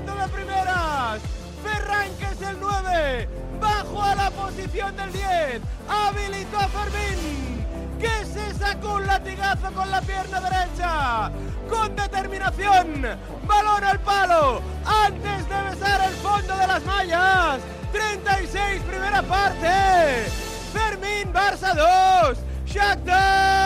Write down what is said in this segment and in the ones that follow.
De primeras. Ferran, que es el 9. Bajo a la posición del 10. Habilitó a Fermín. Que se sacó un latigazo con la pierna derecha. Con determinación. Balón al palo. Antes de besar el fondo de las mallas. 36 primera parte. Fermín Barça 2. Shakhtar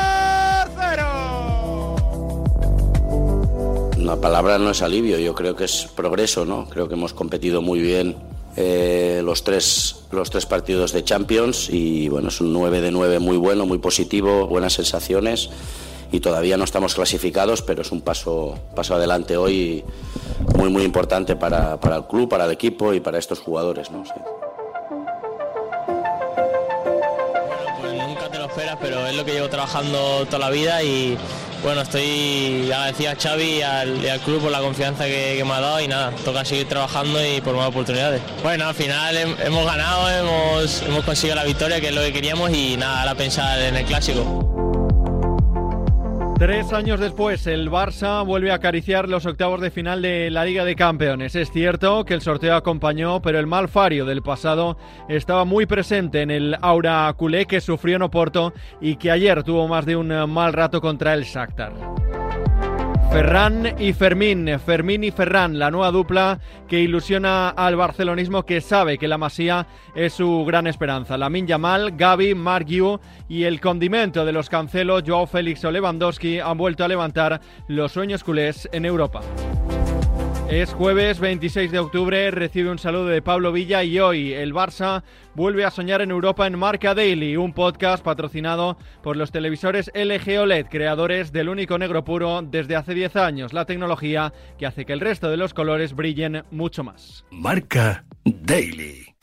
La palabra no es alivio, yo creo que es progreso, ¿no? Creo que hemos competido muy bien eh, los, tres, los tres partidos de Champions y bueno, es un 9 de 9 muy bueno, muy positivo, buenas sensaciones y todavía no estamos clasificados, pero es un paso, paso adelante hoy muy muy importante para, para el club, para el equipo y para estos jugadores, ¿no? Sí. Pues nunca te lo esperas, pero es lo que llevo trabajando toda la vida y bueno, estoy agradecido a Xavi y al, club por la confianza que, me ha dado y nada, toca seguir trabajando y por más oportunidades. Bueno, al final hem- hemos ganado, hemos, hemos conseguido la victoria, que es lo que queríamos y nada, ahora pensar en el clásico. Tres años después, el Barça vuelve a acariciar los octavos de final de la Liga de Campeones. Es cierto que el sorteo acompañó, pero el mal fario del pasado estaba muy presente en el aura culé que sufrió en Oporto y que ayer tuvo más de un mal rato contra el Shakhtar. Ferran y Fermín, Fermín y Ferran, la nueva dupla que ilusiona al barcelonismo que sabe que la Masía es su gran esperanza. Lamin Yamal, Gaby, Marc Guiu y el condimento de los cancelos Joao Félix o Lewandowski han vuelto a levantar los sueños culés en Europa. Es jueves 26 de octubre, recibe un saludo de Pablo Villa y hoy el Barça vuelve a soñar en Europa en Marca Daily, un podcast patrocinado por los televisores LG OLED, creadores del único negro puro desde hace 10 años, la tecnología que hace que el resto de los colores brillen mucho más. Marca Daily.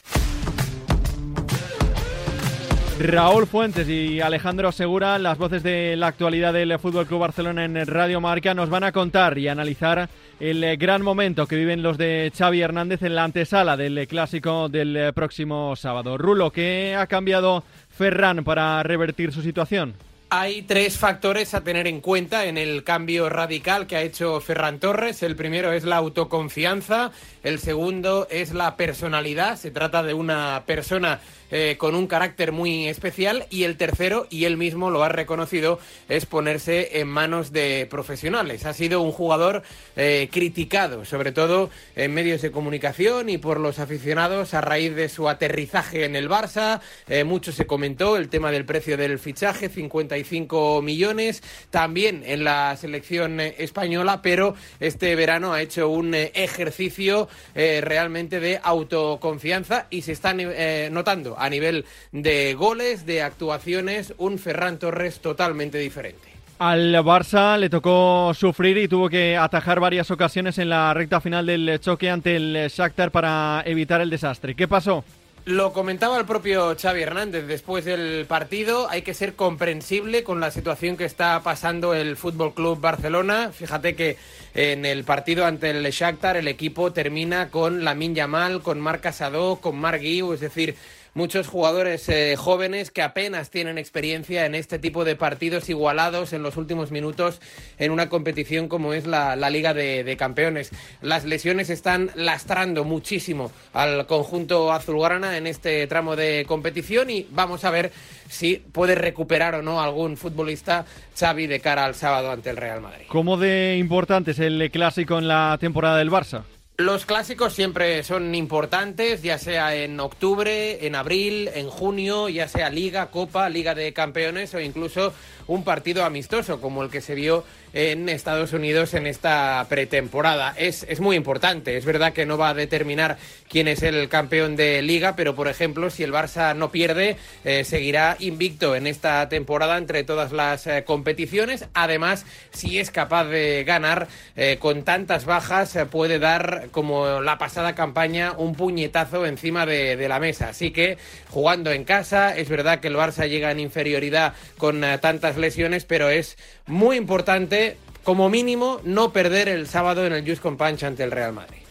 Raúl Fuentes y Alejandro Segura, las voces de la actualidad del Fútbol Club Barcelona en Radio Marca, nos van a contar y analizar el eh, gran momento que viven los de Xavi Hernández en la antesala del eh, clásico del eh, próximo sábado. Rulo, ¿qué ha cambiado Ferran para revertir su situación? Hay tres factores a tener en cuenta en el cambio radical que ha hecho Ferran Torres. El primero es la autoconfianza, el segundo es la personalidad. Se trata de una persona eh, con un carácter muy especial y el tercero, y él mismo lo ha reconocido, es ponerse en manos de profesionales. Ha sido un jugador eh, criticado, sobre todo en medios de comunicación y por los aficionados a raíz de su aterrizaje en el Barça. Eh, mucho se comentó el tema del precio del fichaje, 55 millones, también en la selección española, pero este verano ha hecho un ejercicio realmente de autoconfianza y se está notando a nivel de goles, de actuaciones, un Ferran Torres totalmente diferente. Al Barça le tocó sufrir y tuvo que atajar varias ocasiones en la recta final del choque ante el Shakhtar para evitar el desastre. ¿Qué pasó? Lo comentaba el propio Xavi Hernández después del partido. Hay que ser comprensible con la situación que está pasando el Fútbol Club Barcelona. Fíjate que en el partido ante el Shakhtar el equipo termina con Lamin Yamal, con Marc Casado, con Marc Guiu, es decir, muchos jugadores eh, jóvenes que apenas tienen experiencia en este tipo de partidos igualados en los últimos minutos en una competición como es la, Liga de, de Campeones. Las lesiones están lastrando muchísimo al conjunto azulgrana en este tramo de competición y vamos a ver si puede recuperar o no algún futbolista Xavi de cara al sábado ante el Real Madrid. ¿Cómo de importante es el clásico en la temporada del Barça? Los clásicos siempre son importantes, ya sea en octubre, en abril, en junio, ya sea Liga, Copa, Liga de Campeones o incluso un partido amistoso como el que se vio en Estados Unidos en esta pretemporada. Es, es muy importante, es verdad que no va a determinar quién es el campeón de liga, pero por ejemplo, si el Barça no pierde, eh, seguirá invicto en esta temporada entre todas las eh, competiciones. Además, si es capaz de ganar eh, con tantas bajas, puede dar, como la pasada campaña, un puñetazo encima de, de, la mesa. Así que, jugando en casa, es verdad que el Barça llega en inferioridad con tantas lesiones, pero es muy importante, como mínimo, no perder el sábado en el Just Punch ante el Real Madrid.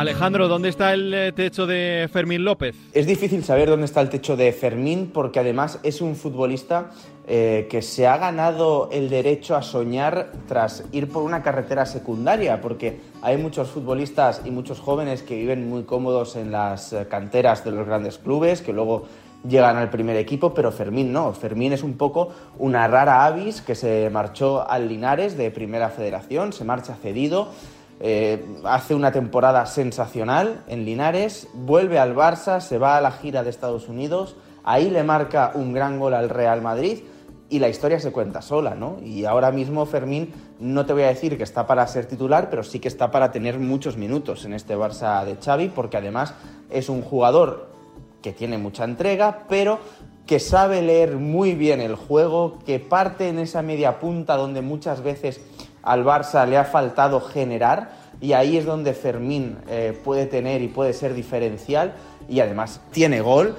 Alejandro, ¿dónde está el eh, techo de Fermín López? Es difícil saber dónde está el techo de Fermín porque además es un futbolista eh, que se ha ganado el derecho a soñar tras ir por una carretera secundaria, porque hay muchos futbolistas y muchos jóvenes que viven muy cómodos en las eh, canteras de los grandes clubes, que luego llegan al primer equipo, pero Fermín no. Fermín es un poco una rara avis que se marchó al Linares de Primera Federación, se marcha cedido eh, hace una temporada sensacional en Linares, vuelve al Barça, se va a la gira de Estados Unidos, ahí le marca un gran gol al Real Madrid y la historia se cuenta sola, ¿no? Y ahora mismo Fermín no te voy a decir que está para ser titular, pero sí que está para tener muchos minutos en este Barça de Xavi, porque además es un jugador que tiene mucha entrega, pero que sabe leer muy bien el juego, que parte en esa media punta donde muchas veces al Barça le ha faltado generar y ahí es donde Fermín eh, puede tener y puede ser diferencial y además tiene gol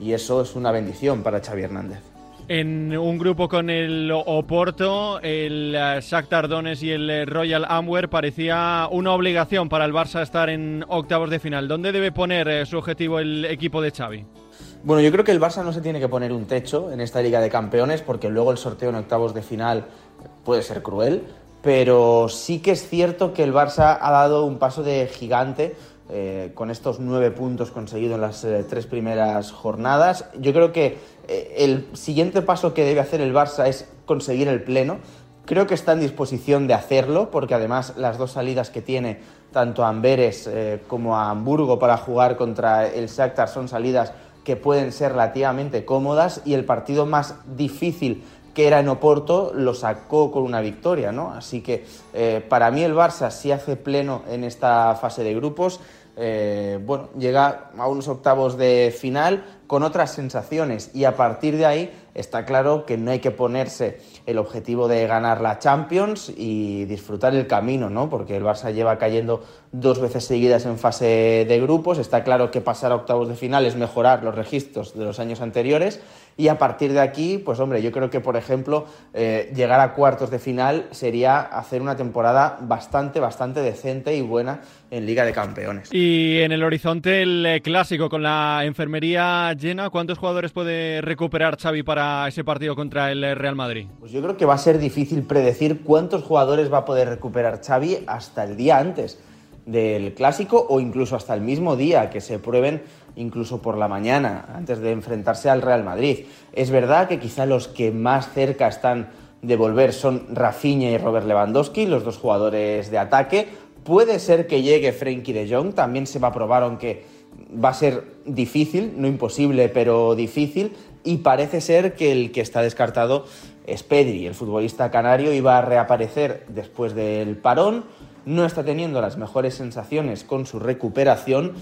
y eso es una bendición para Xavi Hernández. En un grupo con el Oporto, el eh, Shakhtar Donetsk y el eh, Royal Antwerp parecía una obligación para el Barça estar en octavos de final. ¿Dónde debe poner su objetivo el equipo de Xavi? Bueno, yo creo que el Barça no se tiene que poner un techo en esta Liga de Campeones porque luego el sorteo en octavos de final puede ser cruel pero sí que es cierto que el Barça ha dado un paso de gigante eh, con estos nueve puntos conseguidos en las eh, tres primeras jornadas. Yo creo que eh, el siguiente paso que debe hacer el Barça es conseguir el pleno. Creo que está en disposición de hacerlo, porque además las dos salidas que tiene, tanto a Amberes como a Hamburgo para jugar contra el Shakhtar, son salidas que pueden ser relativamente cómodas y el partido más difícil que era en Oporto, lo sacó con una victoria, ¿no? Así que eh, para mí el Barça sí hace pleno en esta fase de grupos. Eh, bueno, llega a unos octavos de final con otras sensaciones y a partir de ahí está claro que no hay que ponerse el objetivo de ganar la Champions y disfrutar el camino, ¿no? Porque el Barça lleva cayendo dos veces seguidas en fase de grupos, está claro que pasar a octavos de final es mejorar los registros de los años anteriores y a partir de aquí, pues hombre, yo creo que, por ejemplo, eh, llegar a cuartos de final sería hacer una temporada bastante, bastante decente y buena en Liga de Campeones. Y en el horizonte el eh, clásico con la enfermería llena, ¿cuántos jugadores puede recuperar Xavi para ese partido contra el Real Madrid? Pues yo creo que va a ser difícil predecir cuántos jugadores va a poder recuperar Xavi hasta el día antes del clásico o incluso hasta el mismo día que se prueben incluso por la mañana, antes de enfrentarse al Real Madrid. Es verdad que quizá los que más cerca están de volver son Rafinha y Robert Lewandowski, los dos jugadores de ataque. Puede ser que llegue Frenkie de Jong, también se va a probar, aunque va a ser difícil, no imposible, pero difícil. Y parece ser que el que está descartado es Pedri, el futbolista canario, iba a reaparecer después del parón. No está teniendo las mejores sensaciones con su recuperación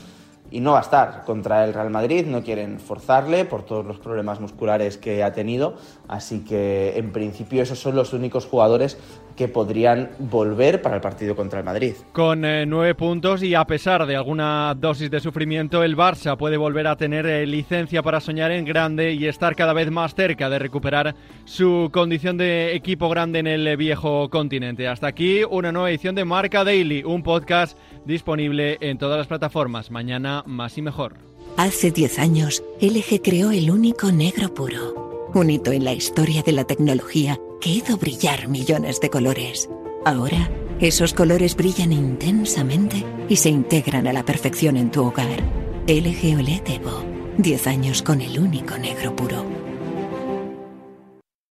y no va a estar contra el Real Madrid, no quieren forzarle por todos los problemas musculares que ha tenido, así que en principio esos son los únicos jugadores que podrían volver para el partido contra el Madrid. Con eh, nueve puntos y a pesar de alguna dosis de sufrimiento, el Barça puede volver a tener eh, licencia para soñar en grande y estar cada vez más cerca de recuperar su condición de equipo grande en el viejo continente. Hasta aquí una nueva edición de Marca Daily, un podcast disponible en todas las plataformas. Mañana más y mejor. Hace 10 años, LG creó el único negro puro, un hito en la historia de la tecnología que hizo brillar millones de colores. Ahora, esos colores brillan intensamente y se integran a la perfección en tu hogar. LG OLED Evo, 10 años con el único negro puro.